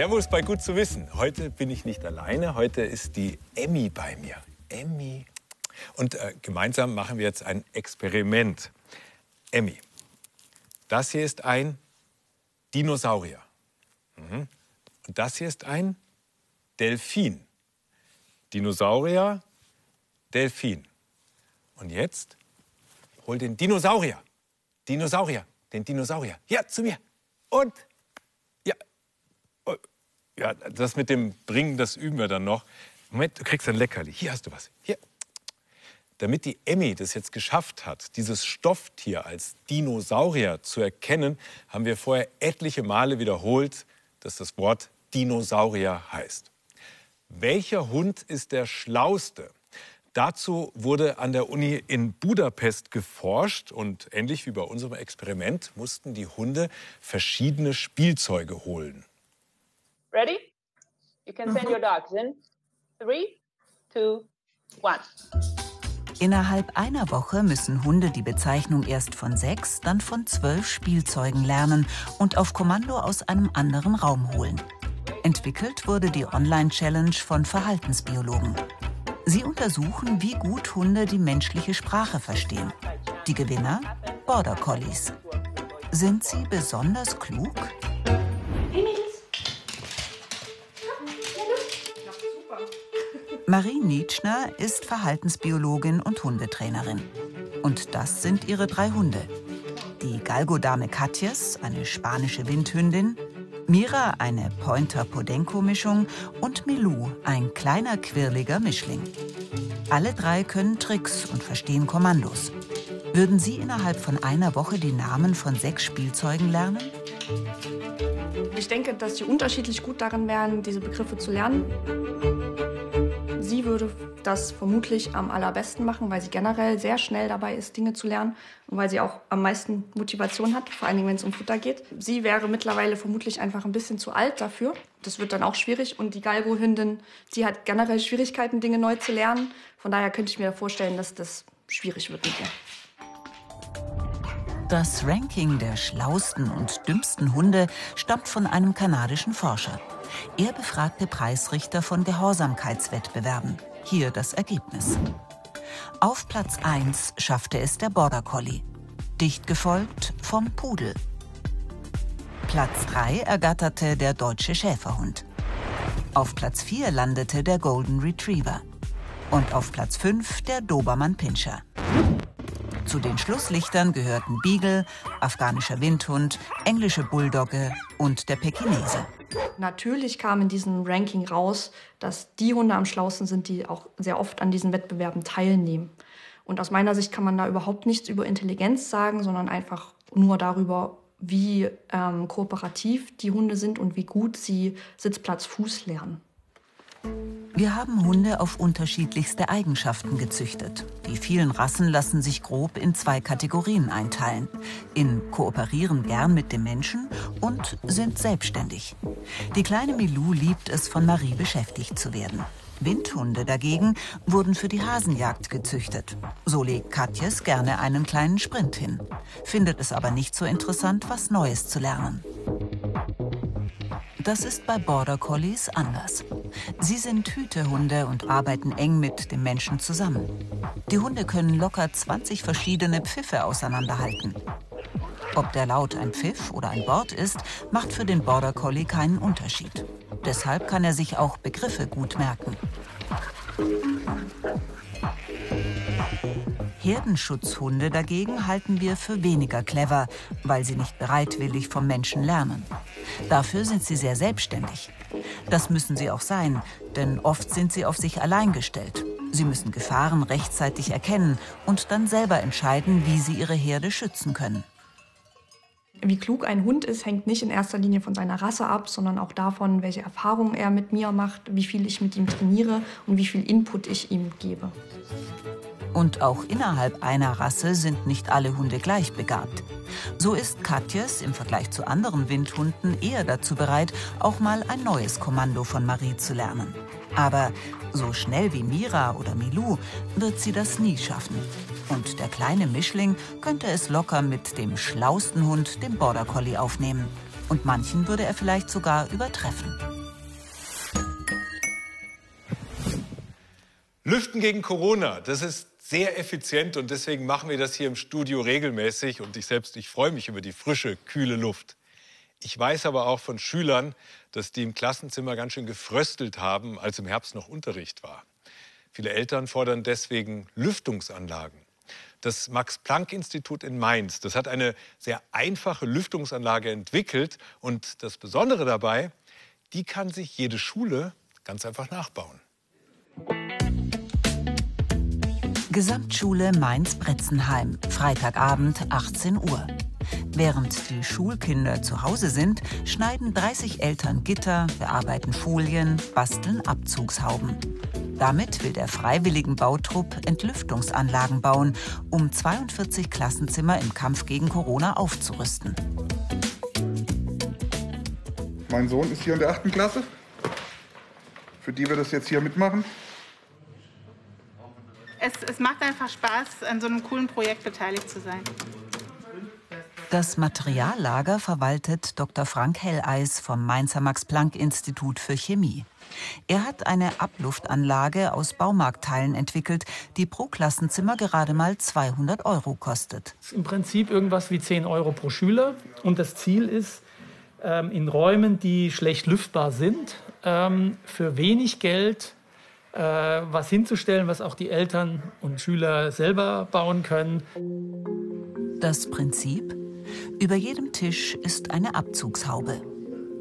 Servus bei Gut zu wissen. Heute bin ich nicht alleine, heute ist die Emmy bei mir. Emmy. Und äh, gemeinsam machen wir jetzt ein Experiment. Emmy, das hier ist ein Dinosaurier. Mhm. Und das hier ist ein Delfin. Dinosaurier, Delfin. Und jetzt hol den Dinosaurier. Dinosaurier, den Dinosaurier. Hier zu mir. Und ja, das mit dem Bringen, das üben wir dann noch. Moment, du kriegst ein Leckerli. Hier hast du was. Hier. Damit die Emmy das jetzt geschafft hat, dieses Stofftier als Dinosaurier zu erkennen, haben wir vorher etliche Male wiederholt, dass das Wort Dinosaurier heißt. Welcher Hund ist der schlauste? Dazu wurde an der Uni in Budapest geforscht und ähnlich wie bei unserem Experiment mussten die Hunde verschiedene Spielzeuge holen. Ready? You can send your dogs in. Three, two, one. Innerhalb einer Woche müssen Hunde die Bezeichnung erst von sechs, dann von zwölf Spielzeugen lernen und auf Kommando aus einem anderen Raum holen. Entwickelt wurde die Online-Challenge von Verhaltensbiologen. Sie untersuchen, wie gut Hunde die menschliche Sprache verstehen. Die Gewinner? Border Collies. Sind sie besonders klug? Marie Nietzschner ist Verhaltensbiologin und Hundetrainerin. Und das sind ihre drei Hunde. Die Galgodame Katjes, eine spanische Windhündin, Mira eine Pointer-Podenco-Mischung und Milou ein kleiner quirliger Mischling. Alle drei können Tricks und verstehen Kommandos. Würden Sie innerhalb von einer Woche die Namen von sechs Spielzeugen lernen? Ich denke, dass sie unterschiedlich gut darin wären, diese Begriffe zu lernen. Sie würde das vermutlich am allerbesten machen, weil sie generell sehr schnell dabei ist, Dinge zu lernen und weil sie auch am meisten Motivation hat, vor allen Dingen, wenn es um Futter geht. Sie wäre mittlerweile vermutlich einfach ein bisschen zu alt dafür. Das wird dann auch schwierig. Und die Galgo-Hündin, die hat generell Schwierigkeiten, Dinge neu zu lernen. Von daher könnte ich mir vorstellen, dass das schwierig wird mit ihr. Das Ranking der schlausten und dümmsten Hunde stammt von einem kanadischen Forscher. Er befragte Preisrichter von Gehorsamkeitswettbewerben. Hier das Ergebnis. Auf Platz 1 schaffte es der Border Collie, dicht gefolgt vom Pudel. Platz 3 ergatterte der deutsche Schäferhund. Auf Platz 4 landete der Golden Retriever. Und auf Platz 5 der Dobermann Pinscher. Zu den Schlusslichtern gehörten Beagle, afghanischer Windhund, englische Bulldogge und der Pekinese. Natürlich kam in diesem Ranking raus, dass die Hunde am schlausten sind, die auch sehr oft an diesen Wettbewerben teilnehmen. Und aus meiner Sicht kann man da überhaupt nichts über Intelligenz sagen, sondern einfach nur darüber, wie ähm, kooperativ die Hunde sind und wie gut sie Sitzplatz Fuß lernen. Wir haben Hunde auf unterschiedlichste Eigenschaften gezüchtet. Die vielen Rassen lassen sich grob in zwei Kategorien einteilen. In kooperieren gern mit dem Menschen und sind selbstständig. Die kleine Milou liebt es, von Marie beschäftigt zu werden. Windhunde dagegen wurden für die Hasenjagd gezüchtet. So legt Katjes gerne einen kleinen Sprint hin, findet es aber nicht so interessant, was Neues zu lernen. Das ist bei Border Collies anders. Sie sind Hütehunde und arbeiten eng mit dem Menschen zusammen. Die Hunde können locker 20 verschiedene Pfiffe auseinanderhalten. Ob der Laut ein Pfiff oder ein Wort ist, macht für den Border Collie keinen Unterschied. Deshalb kann er sich auch Begriffe gut merken. Herdenschutzhunde dagegen halten wir für weniger clever, weil sie nicht bereitwillig vom Menschen lernen. Dafür sind sie sehr selbstständig. Das müssen sie auch sein, denn oft sind sie auf sich allein gestellt. Sie müssen Gefahren rechtzeitig erkennen und dann selber entscheiden, wie sie ihre Herde schützen können. Wie klug ein Hund ist, hängt nicht in erster Linie von seiner Rasse ab, sondern auch davon, welche Erfahrungen er mit mir macht, wie viel ich mit ihm trainiere und wie viel Input ich ihm gebe. Und auch innerhalb einer Rasse sind nicht alle Hunde gleich begabt. So ist Katjes im Vergleich zu anderen Windhunden eher dazu bereit, auch mal ein neues Kommando von Marie zu lernen. Aber so schnell wie Mira oder Milou wird sie das nie schaffen. Und der kleine Mischling könnte es locker mit dem schlausten Hund, dem Border Collie, aufnehmen. Und manchen würde er vielleicht sogar übertreffen. Lüften gegen Corona, das ist sehr effizient und deswegen machen wir das hier im Studio regelmäßig. Und ich selbst, ich freue mich über die frische, kühle Luft. Ich weiß aber auch von Schülern, dass die im Klassenzimmer ganz schön gefröstelt haben, als im Herbst noch Unterricht war. Viele Eltern fordern deswegen Lüftungsanlagen. Das Max-Planck-Institut in Mainz, das hat eine sehr einfache Lüftungsanlage entwickelt. Und das Besondere dabei, die kann sich jede Schule ganz einfach nachbauen. Gesamtschule Mainz-Bretzenheim, Freitagabend 18 Uhr. Während die Schulkinder zu Hause sind, schneiden 30 Eltern Gitter, bearbeiten Folien, basteln Abzugshauben. Damit will der freiwilligen Bautrupp Entlüftungsanlagen bauen, um 42 Klassenzimmer im Kampf gegen Corona aufzurüsten. Mein Sohn ist hier in der achten Klasse. Für die wir das jetzt hier mitmachen es, es macht einfach Spaß, an so einem coolen Projekt beteiligt zu sein. Das Materiallager verwaltet Dr. Frank Helleis vom Mainzer Max-Planck-Institut für Chemie. Er hat eine Abluftanlage aus Baumarktteilen entwickelt, die pro Klassenzimmer gerade mal 200 Euro kostet. Im Prinzip irgendwas wie 10 Euro pro Schüler. Und das Ziel ist, ähm, in Räumen, die schlecht lüftbar sind, ähm, für wenig Geld äh, was hinzustellen, was auch die Eltern und Schüler selber bauen können. Das Prinzip? Über jedem Tisch ist eine Abzugshaube.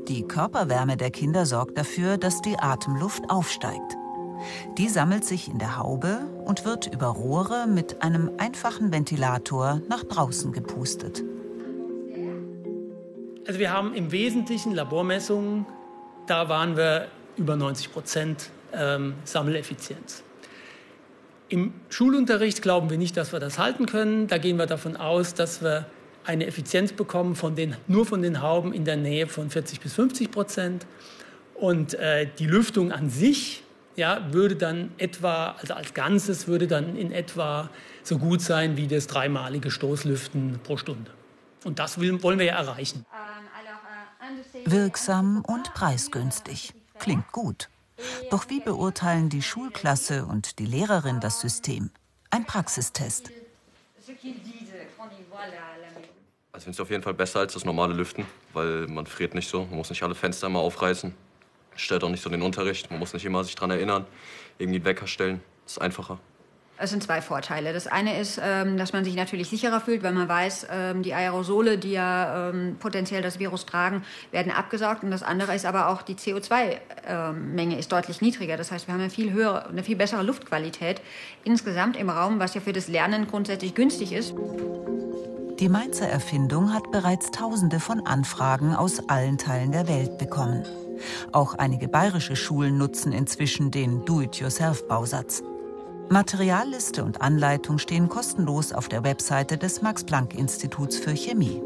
Die Körperwärme der Kinder sorgt dafür, dass die Atemluft aufsteigt. Die sammelt sich in der Haube und wird über Rohre mit einem einfachen Ventilator nach draußen gepustet. Also wir haben im Wesentlichen Labormessungen, da waren wir über 90 Prozent ähm, Sammeleffizienz. Im Schulunterricht glauben wir nicht, dass wir das halten können. Da gehen wir davon aus, dass wir eine Effizienz bekommen von den, nur von den Hauben in der Nähe von 40 bis 50 Prozent. Und äh, die Lüftung an sich ja, würde dann etwa, also als Ganzes würde dann in etwa so gut sein wie das dreimalige Stoßlüften pro Stunde. Und das will, wollen wir ja erreichen. Wirksam und preisgünstig. Klingt gut. Doch wie beurteilen die Schulklasse und die Lehrerin das System? Ein Praxistest. Also finde es auf jeden Fall besser als das normale Lüften, weil man friert nicht so, man muss nicht alle Fenster immer aufreißen. Stellt auch nicht so den Unterricht, man muss nicht immer sich daran erinnern, irgendwie Wecker stellen. Das ist einfacher. Es sind zwei Vorteile. Das eine ist, ähm, dass man sich natürlich sicherer fühlt, weil man weiß, ähm, die Aerosole, die ja ähm, potenziell das Virus tragen, werden abgesaugt. Und das andere ist aber auch, die CO2-Menge ist deutlich niedriger. Das heißt, wir haben eine viel höhere, eine viel bessere Luftqualität insgesamt im Raum, was ja für das Lernen grundsätzlich günstig ist. Die Mainzer Erfindung hat bereits Tausende von Anfragen aus allen Teilen der Welt bekommen. Auch einige bayerische Schulen nutzen inzwischen den Do-it-yourself-Bausatz. Materialliste und Anleitung stehen kostenlos auf der Webseite des Max-Planck-Instituts für Chemie.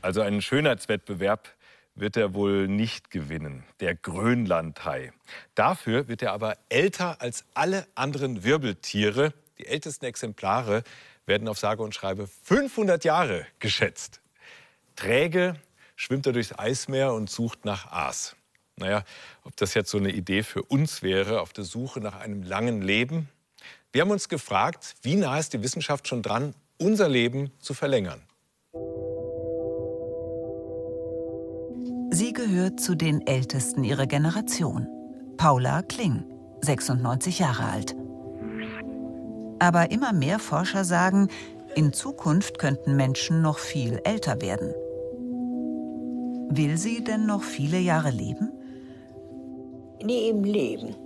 Also einen Schönheitswettbewerb wird er wohl nicht gewinnen, der Grönlandhai. Dafür wird er aber älter als alle anderen Wirbeltiere. Die ältesten Exemplare werden auf sage und schreibe 500 Jahre geschätzt. Träge schwimmt er durchs Eismeer und sucht nach Aas. Naja, ob das jetzt so eine Idee für uns wäre, auf der Suche nach einem langen Leben? Wir haben uns gefragt, wie nah ist die Wissenschaft schon dran, unser Leben zu verlängern? Sie gehört zu den Ältesten ihrer Generation. Paula Kling, 96 Jahre alt. Aber immer mehr Forscher sagen, in Zukunft könnten Menschen noch viel älter werden. Will sie denn noch viele Jahre leben? Nie im Leben.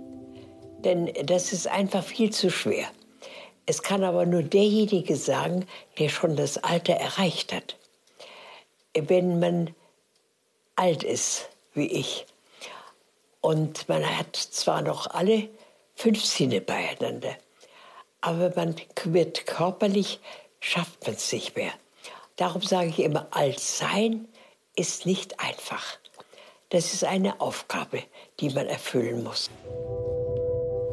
Denn das ist einfach viel zu schwer. Es kann aber nur derjenige sagen, der schon das Alter erreicht hat. Wenn man alt ist, wie ich, und man hat zwar noch alle fünf Sinne beieinander, aber man wird körperlich, schafft man es nicht mehr. Darum sage ich immer, alt sein ist nicht einfach. Das ist eine Aufgabe, die man erfüllen muss.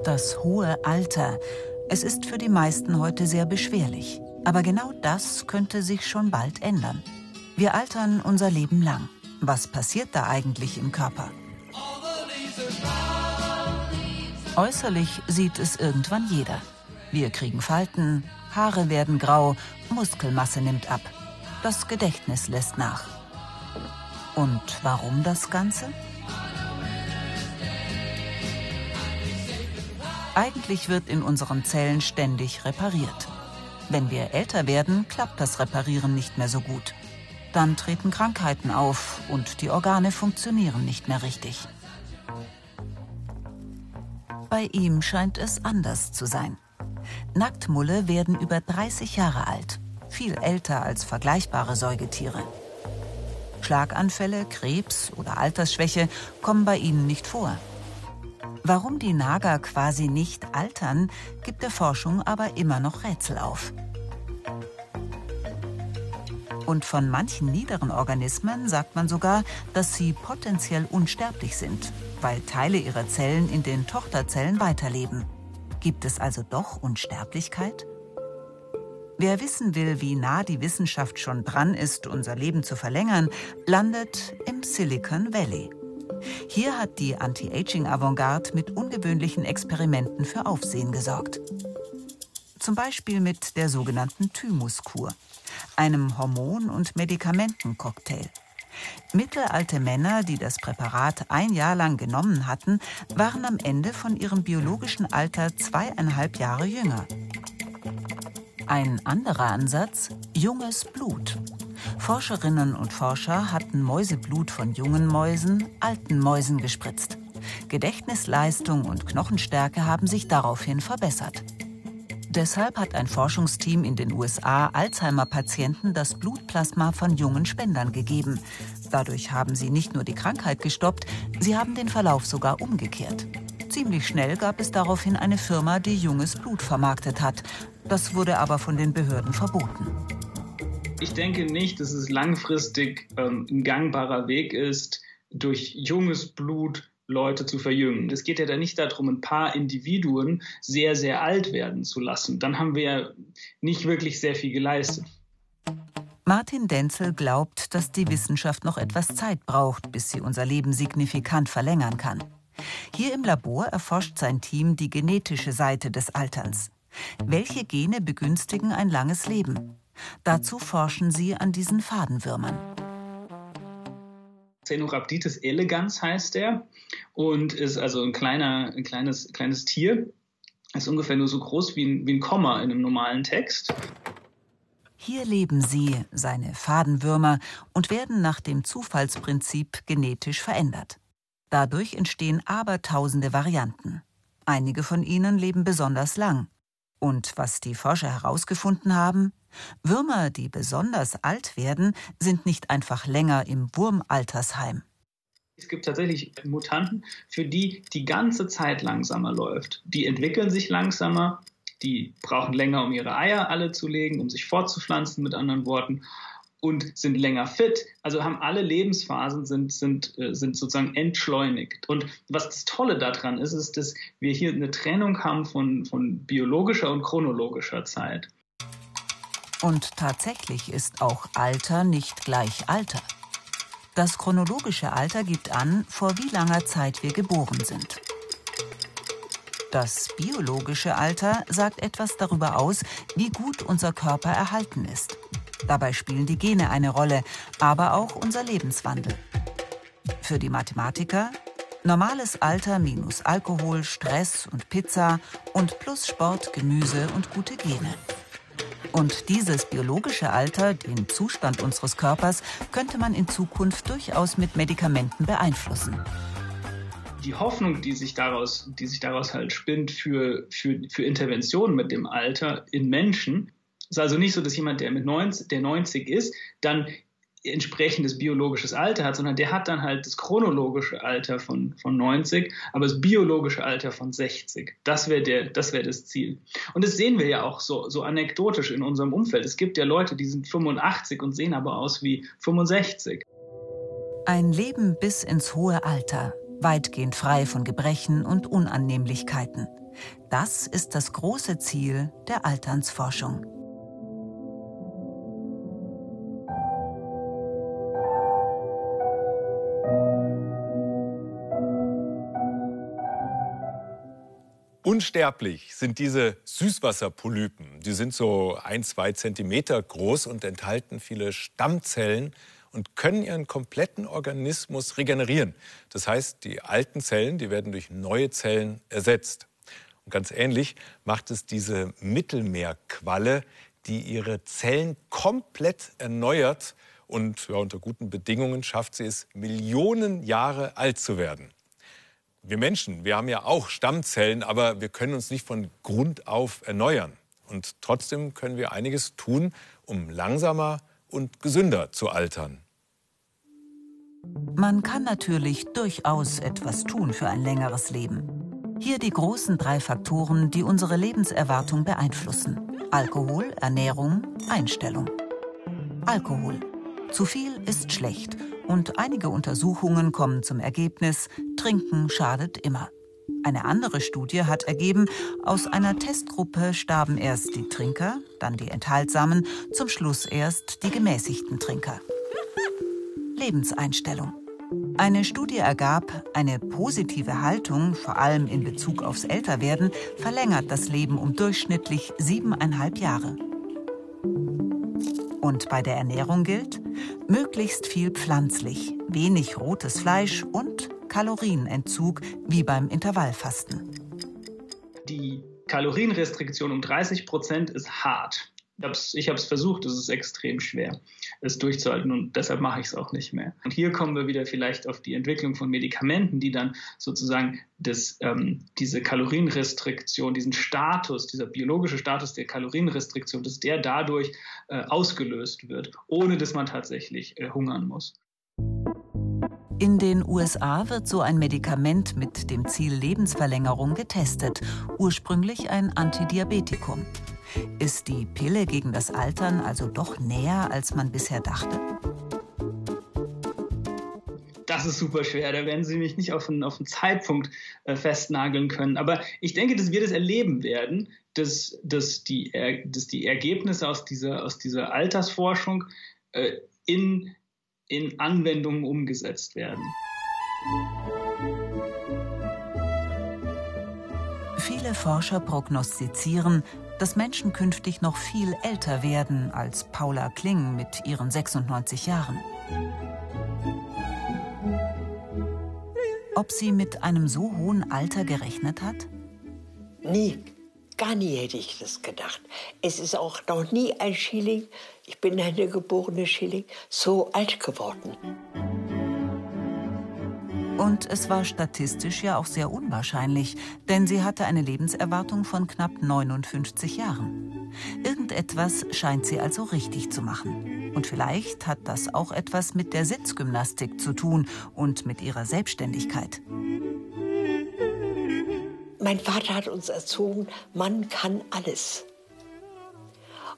Das hohe Alter. Es ist für die meisten heute sehr beschwerlich. Aber genau das könnte sich schon bald ändern. Wir altern unser Leben lang. Was passiert da eigentlich im Körper? Äußerlich sieht es irgendwann jeder. Wir kriegen Falten, Haare werden grau, Muskelmasse nimmt ab. Das Gedächtnis lässt nach. Und warum das Ganze? Eigentlich wird in unseren Zellen ständig repariert. Wenn wir älter werden, klappt das Reparieren nicht mehr so gut. Dann treten Krankheiten auf und die Organe funktionieren nicht mehr richtig. Bei ihm scheint es anders zu sein. Nacktmulle werden über 30 Jahre alt, viel älter als vergleichbare Säugetiere. Schlaganfälle, Krebs oder Altersschwäche kommen bei ihnen nicht vor. Warum die Nager quasi nicht altern, gibt der Forschung aber immer noch Rätsel auf. Und von manchen niederen Organismen sagt man sogar, dass sie potenziell unsterblich sind, weil Teile ihrer Zellen in den Tochterzellen weiterleben. Gibt es also doch Unsterblichkeit? Wer wissen will, wie nah die Wissenschaft schon dran ist, unser Leben zu verlängern, landet im Silicon Valley. Hier hat die Anti-Aging-Avantgarde mit ungewöhnlichen Experimenten für Aufsehen gesorgt. Zum Beispiel mit der sogenannten Thymuskur, einem Hormon- und Medikamentencocktail. Mittelalte Männer, die das Präparat ein Jahr lang genommen hatten, waren am Ende von ihrem biologischen Alter zweieinhalb Jahre jünger. Ein anderer Ansatz, junges Blut. Forscherinnen und Forscher hatten Mäuseblut von jungen Mäusen alten Mäusen gespritzt. Gedächtnisleistung und Knochenstärke haben sich daraufhin verbessert. Deshalb hat ein Forschungsteam in den USA Alzheimer-Patienten das Blutplasma von jungen Spendern gegeben. Dadurch haben sie nicht nur die Krankheit gestoppt, sie haben den Verlauf sogar umgekehrt. Ziemlich schnell gab es daraufhin eine Firma, die junges Blut vermarktet hat. Das wurde aber von den Behörden verboten. Ich denke nicht, dass es langfristig ähm, ein gangbarer Weg ist, durch junges Blut Leute zu verjüngen. Es geht ja da nicht darum, ein paar Individuen sehr, sehr alt werden zu lassen. Dann haben wir ja nicht wirklich sehr viel geleistet. Martin Denzel glaubt, dass die Wissenschaft noch etwas Zeit braucht, bis sie unser Leben signifikant verlängern kann. Hier im Labor erforscht sein Team die genetische Seite des Alterns. Welche Gene begünstigen ein langes Leben? Dazu forschen sie an diesen Fadenwürmern. Cenorhabditis elegans heißt er und ist also ein kleiner, ein kleines, kleines Tier. Ist ungefähr nur so groß wie ein, wie ein Komma in einem normalen Text. Hier leben sie, seine Fadenwürmer, und werden nach dem Zufallsprinzip genetisch verändert. Dadurch entstehen abertausende Varianten. Einige von ihnen leben besonders lang. Und was die Forscher herausgefunden haben, Würmer, die besonders alt werden, sind nicht einfach länger im Wurmaltersheim. Es gibt tatsächlich Mutanten, für die die ganze Zeit langsamer läuft. Die entwickeln sich langsamer, die brauchen länger, um ihre Eier alle zu legen, um sich fortzupflanzen, mit anderen Worten, und sind länger fit. Also haben alle Lebensphasen sind, sind, äh, sind sozusagen entschleunigt. Und was das Tolle daran ist, ist, dass wir hier eine Trennung haben von, von biologischer und chronologischer Zeit. Und tatsächlich ist auch Alter nicht gleich Alter. Das chronologische Alter gibt an, vor wie langer Zeit wir geboren sind. Das biologische Alter sagt etwas darüber aus, wie gut unser Körper erhalten ist. Dabei spielen die Gene eine Rolle, aber auch unser Lebenswandel. Für die Mathematiker normales Alter minus Alkohol, Stress und Pizza und plus Sport, Gemüse und gute Gene. Und dieses biologische Alter, den Zustand unseres Körpers, könnte man in Zukunft durchaus mit Medikamenten beeinflussen. Die Hoffnung, die sich daraus, die sich daraus halt spinnt für, für, für Interventionen mit dem Alter in Menschen, ist also nicht so, dass jemand, der mit 90, der 90 ist, dann entsprechendes biologisches Alter hat, sondern der hat dann halt das chronologische Alter von, von 90, aber das biologische Alter von 60. Das wäre der, das wäre das Ziel. Und das sehen wir ja auch so, so anekdotisch in unserem Umfeld. Es gibt ja Leute, die sind 85 und sehen aber aus wie 65. Ein Leben bis ins hohe Alter, weitgehend frei von Gebrechen und Unannehmlichkeiten. Das ist das große Ziel der Alternsforschung. Unsterblich sind diese Süßwasserpolypen. Die sind so ein, zwei Zentimeter groß und enthalten viele Stammzellen und können ihren kompletten Organismus regenerieren. Das heißt, die alten Zellen, die werden durch neue Zellen ersetzt. Und ganz ähnlich macht es diese Mittelmeerqualle, die ihre Zellen komplett erneuert und ja, unter guten Bedingungen schafft sie es, Millionen Jahre alt zu werden wir Menschen, wir haben ja auch Stammzellen, aber wir können uns nicht von Grund auf erneuern. Und trotzdem können wir einiges tun, um langsamer und gesünder zu altern. Man kann natürlich durchaus etwas tun für ein längeres Leben. Hier die großen drei Faktoren, die unsere Lebenserwartung beeinflussen. Alkohol, Ernährung, Einstellung. Alkohol. Zu viel ist schlecht und einige Untersuchungen kommen zum Ergebnis, Trinken schadet immer. Eine andere Studie hat ergeben, aus einer Testgruppe starben erst die Trinker, dann die Enthaltsamen, zum Schluss erst die gemäßigten Trinker. Lebenseinstellung. Eine Studie ergab, eine positive Haltung, vor allem in Bezug aufs Älterwerden, verlängert das Leben um durchschnittlich siebeneinhalb Jahre. Und bei der Ernährung gilt, möglichst viel pflanzlich, wenig rotes Fleisch und Kalorienentzug wie beim Intervallfasten. Die Kalorienrestriktion um 30 Prozent ist hart. Ich habe es versucht, es ist extrem schwer, es durchzuhalten und deshalb mache ich es auch nicht mehr. Und hier kommen wir wieder vielleicht auf die Entwicklung von Medikamenten, die dann sozusagen das, ähm, diese Kalorienrestriktion, diesen Status, dieser biologische Status der Kalorienrestriktion, dass der dadurch äh, ausgelöst wird, ohne dass man tatsächlich äh, hungern muss. In den USA wird so ein Medikament mit dem Ziel Lebensverlängerung getestet, ursprünglich ein Antidiabetikum. Ist die Pille gegen das Altern also doch näher, als man bisher dachte? Das ist super schwer. Da werden Sie mich nicht auf einen, auf einen Zeitpunkt äh, festnageln können. Aber ich denke, dass wir das erleben werden, dass, dass, die, dass die Ergebnisse aus dieser, aus dieser Altersforschung äh, in, in Anwendungen umgesetzt werden. Viele Forscher prognostizieren, dass Menschen künftig noch viel älter werden als Paula Kling mit ihren 96 Jahren. Ob sie mit einem so hohen Alter gerechnet hat? Nie. Gar nie hätte ich das gedacht. Es ist auch noch nie ein Schilling, ich bin eine geborene Schilling, so alt geworden. Und es war statistisch ja auch sehr unwahrscheinlich, denn sie hatte eine Lebenserwartung von knapp 59 Jahren. Irgendetwas scheint sie also richtig zu machen. Und vielleicht hat das auch etwas mit der Sitzgymnastik zu tun und mit ihrer Selbstständigkeit. Mein Vater hat uns erzogen, man kann alles.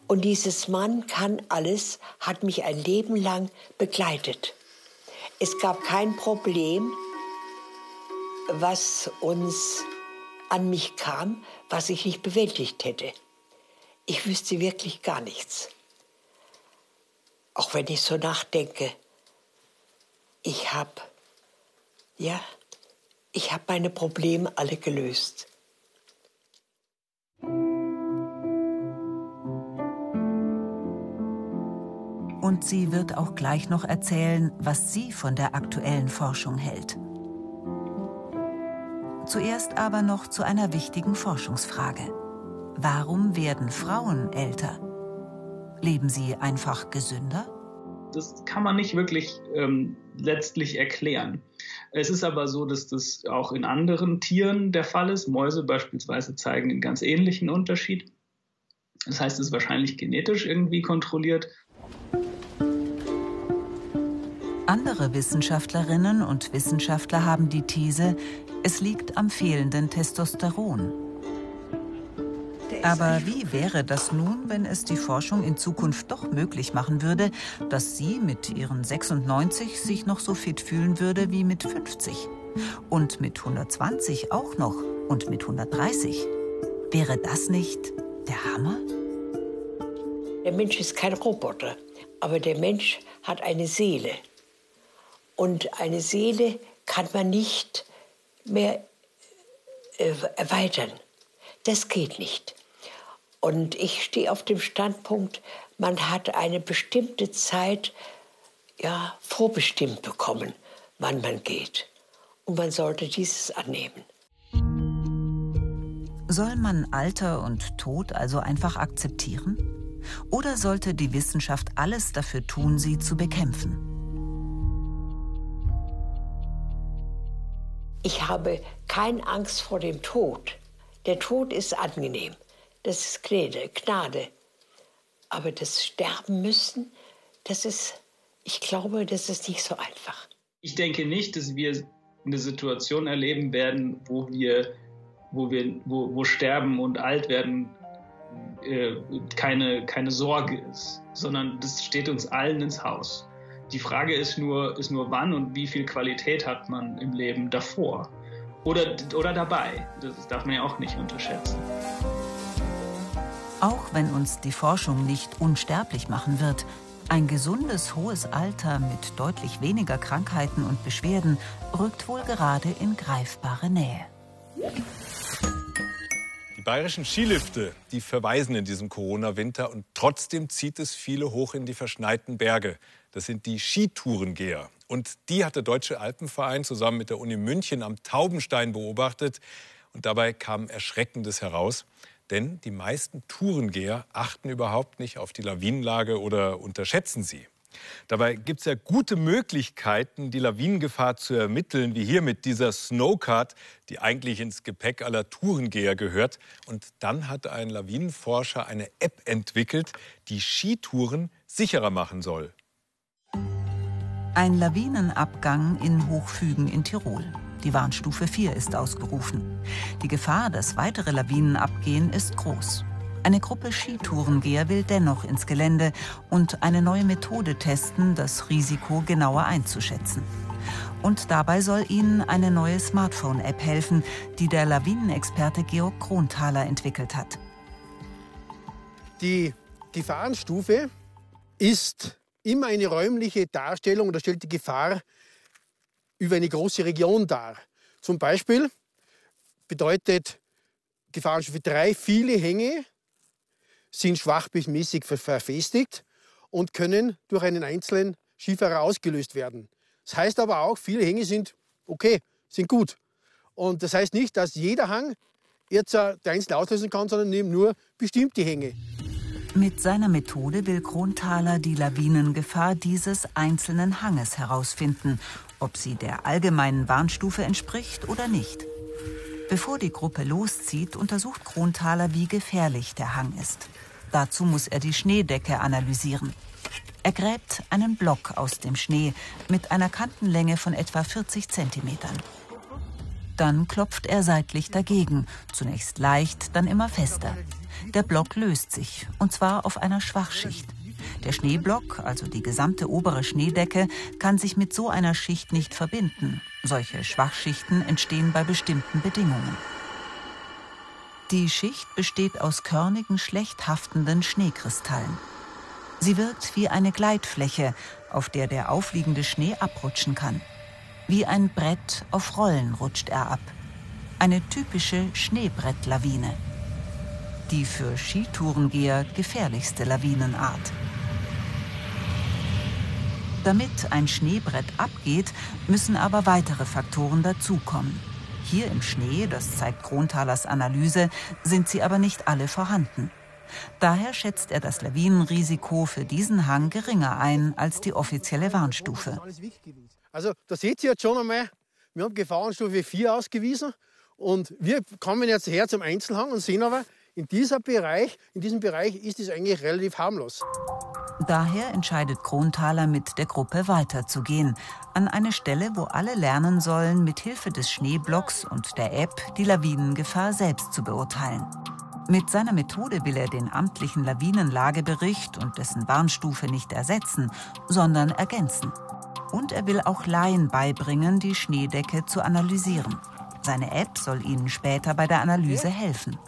Und dieses Mann kann alles hat mich ein Leben lang begleitet. Es gab kein Problem, was uns an mich kam, was ich nicht bewältigt hätte. Ich wüsste wirklich gar nichts. Auch wenn ich so nachdenke, ich habe, ja, ich habe meine Probleme alle gelöst. Und sie wird auch gleich noch erzählen, was sie von der aktuellen Forschung hält. Zuerst aber noch zu einer wichtigen Forschungsfrage. Warum werden Frauen älter? Leben sie einfach gesünder? Das kann man nicht wirklich ähm, letztlich erklären. Es ist aber so, dass das auch in anderen Tieren der Fall ist. Mäuse beispielsweise zeigen einen ganz ähnlichen Unterschied. Das heißt, es ist wahrscheinlich genetisch irgendwie kontrolliert. Andere Wissenschaftlerinnen und Wissenschaftler haben die These, es liegt am fehlenden Testosteron. Aber wie wäre das nun, wenn es die Forschung in Zukunft doch möglich machen würde, dass sie mit ihren 96 sich noch so fit fühlen würde wie mit 50? Und mit 120 auch noch und mit 130? Wäre das nicht der Hammer? Der Mensch ist kein Roboter, aber der Mensch hat eine Seele. Und eine Seele kann man nicht mehr äh, erweitern. Das geht nicht. Und ich stehe auf dem Standpunkt, man hat eine bestimmte Zeit ja, vorbestimmt bekommen, wann man geht. Und man sollte dieses annehmen. Soll man Alter und Tod also einfach akzeptieren? Oder sollte die Wissenschaft alles dafür tun, sie zu bekämpfen? Ich habe keine Angst vor dem Tod. Der Tod ist angenehm. Das ist Gnade. Gnade. Aber das Sterben müssen, das ist, ich glaube, das ist nicht so einfach. Ich denke nicht, dass wir eine Situation erleben werden, wo wir, wo wir, wo, wo Sterben und Altwerden äh, keine, keine Sorge ist, sondern das steht uns allen ins Haus. Die Frage ist nur, ist nur, wann und wie viel Qualität hat man im Leben davor oder, oder dabei. Das darf man ja auch nicht unterschätzen. Auch wenn uns die Forschung nicht unsterblich machen wird, ein gesundes, hohes Alter mit deutlich weniger Krankheiten und Beschwerden rückt wohl gerade in greifbare Nähe. Die bayerischen Skilifte, die verweisen in diesem Corona-Winter und trotzdem zieht es viele hoch in die verschneiten Berge. Das sind die Skitourengeher. Und die hat der Deutsche Alpenverein zusammen mit der Uni München am Taubenstein beobachtet. Und dabei kam Erschreckendes heraus. Denn die meisten Tourengeher achten überhaupt nicht auf die Lawinenlage oder unterschätzen sie. Dabei gibt es ja gute Möglichkeiten, die Lawinengefahr zu ermitteln, wie hier mit dieser Snowcard, die eigentlich ins Gepäck aller Tourengeher gehört. Und dann hat ein Lawinenforscher eine App entwickelt, die Skitouren sicherer machen soll. Ein Lawinenabgang in Hochfügen in Tirol. Die Warnstufe 4 ist ausgerufen. Die Gefahr, dass weitere Lawinen abgehen, ist groß. Eine Gruppe Skitourengeher will dennoch ins Gelände und eine neue Methode testen, das Risiko genauer einzuschätzen. Und dabei soll ihnen eine neue Smartphone-App helfen, die der Lawinenexperte Georg Kronthaler entwickelt hat. Die Gefahrenstufe ist immer eine räumliche Darstellung oder stellt die Gefahr über eine große Region dar. Zum Beispiel bedeutet Gefahrenstufe 3, viele Hänge sind schwach bis mäßig verfestigt und können durch einen einzelnen Skifahrer ausgelöst werden. Das heißt aber auch, viele Hänge sind okay, sind gut. Und das heißt nicht, dass jeder Hang jetzt der einzelne auslösen kann, sondern eben nur bestimmte Hänge. Mit seiner Methode will Kronthaler die Lawinengefahr dieses einzelnen Hanges herausfinden ob sie der allgemeinen Warnstufe entspricht oder nicht. Bevor die Gruppe loszieht, untersucht Kronthaler, wie gefährlich der Hang ist. Dazu muss er die Schneedecke analysieren. Er gräbt einen Block aus dem Schnee mit einer Kantenlänge von etwa 40 Zentimetern. Dann klopft er seitlich dagegen, zunächst leicht, dann immer fester. Der Block löst sich, und zwar auf einer Schwachschicht. Der Schneeblock, also die gesamte obere Schneedecke, kann sich mit so einer Schicht nicht verbinden. Solche Schwachschichten entstehen bei bestimmten Bedingungen. Die Schicht besteht aus körnigen, schlecht haftenden Schneekristallen. Sie wirkt wie eine Gleitfläche, auf der der aufliegende Schnee abrutschen kann. Wie ein Brett auf Rollen rutscht er ab. Eine typische Schneebrettlawine. Die für Skitourengeher gefährlichste Lawinenart. Damit ein Schneebrett abgeht, müssen aber weitere Faktoren dazukommen. Hier im Schnee, das zeigt Kronthalers Analyse, sind sie aber nicht alle vorhanden. Daher schätzt er das Lawinenrisiko für diesen Hang geringer ein als die offizielle Warnstufe. Also da seht ihr jetzt schon einmal, wir haben Gefahrenstufe 4 ausgewiesen und wir kommen jetzt her zum Einzelhang und sehen aber, in, dieser Bereich, in diesem Bereich ist es eigentlich relativ harmlos. Daher entscheidet Kronthaler mit der Gruppe weiterzugehen, an eine Stelle, wo alle lernen sollen, mit Hilfe des Schneeblocks und der App die Lawinengefahr selbst zu beurteilen. Mit seiner Methode will er den amtlichen Lawinenlagebericht und dessen Warnstufe nicht ersetzen, sondern ergänzen. Und er will auch Laien beibringen, die Schneedecke zu analysieren. Seine App soll ihnen später bei der Analyse helfen.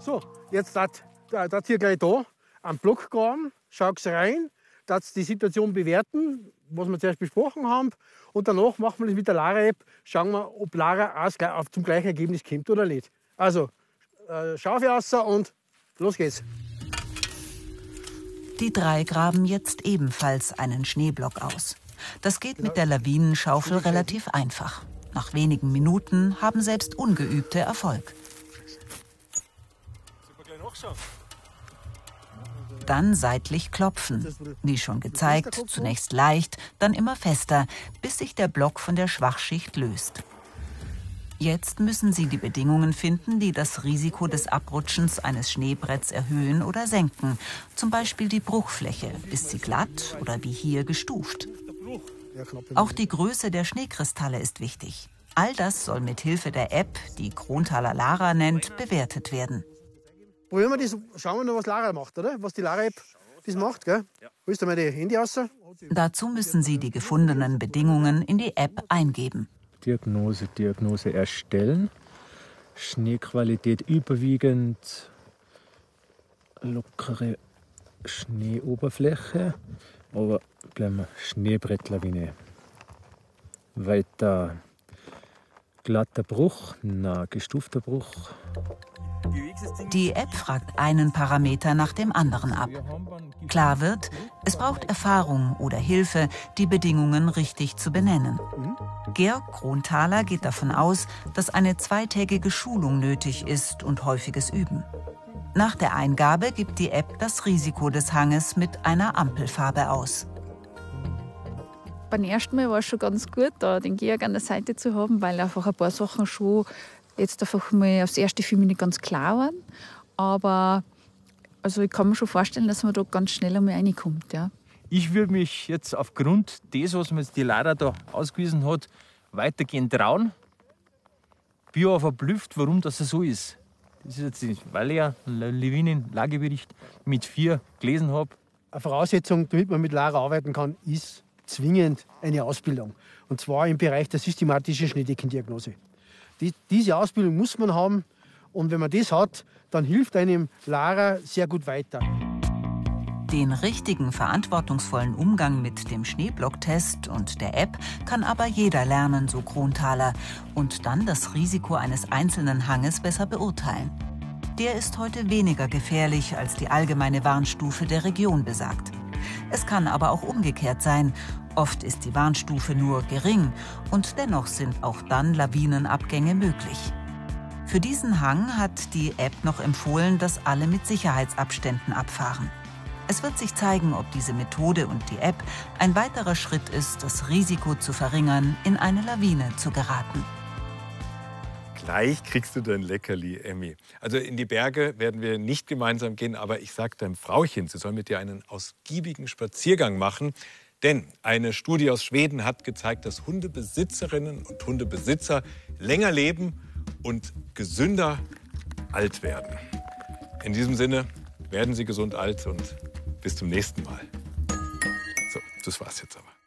So, jetzt hat, hat hier gleich da am Block graben, schaut rein, dass die Situation bewerten, was wir zuerst besprochen haben. Und danach machen wir das mit der Lara-App, schauen wir, ob Lara auch zum gleichen Ergebnis kommt oder nicht. Also äh, Schafe raus und los geht's. Die drei graben jetzt ebenfalls einen Schneeblock aus. Das geht mit der Lawinenschaufel relativ einfach. Nach wenigen Minuten haben selbst Ungeübte Erfolg. Dann seitlich klopfen. Wie schon gezeigt, zunächst leicht, dann immer fester, bis sich der Block von der Schwachschicht löst. Jetzt müssen Sie die Bedingungen finden, die das Risiko des Abrutschens eines Schneebretts erhöhen oder senken. Zum Beispiel die Bruchfläche. Ist sie glatt oder wie hier gestuft? Auch die Größe der Schneekristalle ist wichtig. All das soll mit Hilfe der App, die Krontaler Lara nennt, bewertet werden. Probieren wir das, schauen wir noch, was Lara macht, oder? Was die Lara-App das macht, gell? Holst du mal die Handy raus? Dazu müssen Sie die gefundenen Bedingungen in die App eingeben. Diagnose, Diagnose erstellen. Schneequalität überwiegend lockere Schneeoberfläche, aber bleiben wir Schneebrettlawine. Weiter glatter Bruch, na gestufter Bruch. Die App fragt einen Parameter nach dem anderen ab. Klar wird, es braucht Erfahrung oder Hilfe, die Bedingungen richtig zu benennen. Georg Kronthaler geht davon aus, dass eine zweitägige Schulung nötig ist und häufiges Üben. Nach der Eingabe gibt die App das Risiko des Hanges mit einer Ampelfarbe aus. Beim ersten Mal war es schon ganz gut, da den Georg an der Seite zu haben, weil einfach ein paar Sachen schon jetzt einfach mal aufs erste für mich nicht ganz klar waren. Aber also ich kann mir schon vorstellen, dass man da ganz schnell einmal reinkommt. Ja. Ich würde mich jetzt aufgrund des, was mir die Lara da ausgewiesen hat, weitergehend trauen. Bin aber verblüfft, warum das so ist. Das ist jetzt nicht, weil ich ja Lawinen-Lagebericht mit vier gelesen habe. Eine Voraussetzung, damit man mit Lara arbeiten kann, ist zwingend eine Ausbildung. Und zwar im Bereich der systematischen Schneedeckendiagnose. Die, diese Ausbildung muss man haben. Und wenn man das hat, dann hilft einem Lara sehr gut weiter. Den richtigen, verantwortungsvollen Umgang mit dem Schneeblocktest und der App kann aber jeder lernen, so Kronthaler, und dann das Risiko eines einzelnen Hanges besser beurteilen. Der ist heute weniger gefährlich, als die allgemeine Warnstufe der Region besagt. Es kann aber auch umgekehrt sein. Oft ist die Warnstufe nur gering und dennoch sind auch dann Lawinenabgänge möglich. Für diesen Hang hat die App noch empfohlen, dass alle mit Sicherheitsabständen abfahren. Es wird sich zeigen, ob diese Methode und die App ein weiterer Schritt ist, das Risiko zu verringern, in eine Lawine zu geraten. Gleich kriegst du dein Leckerli, Emmy. Also in die Berge werden wir nicht gemeinsam gehen, aber ich sage deinem Frauchen, sie soll mit dir einen ausgiebigen Spaziergang machen. Denn eine Studie aus Schweden hat gezeigt, dass Hundebesitzerinnen und Hundebesitzer länger leben und gesünder alt werden. In diesem Sinne werden Sie gesund alt und bis zum nächsten Mal. So, das war's jetzt aber.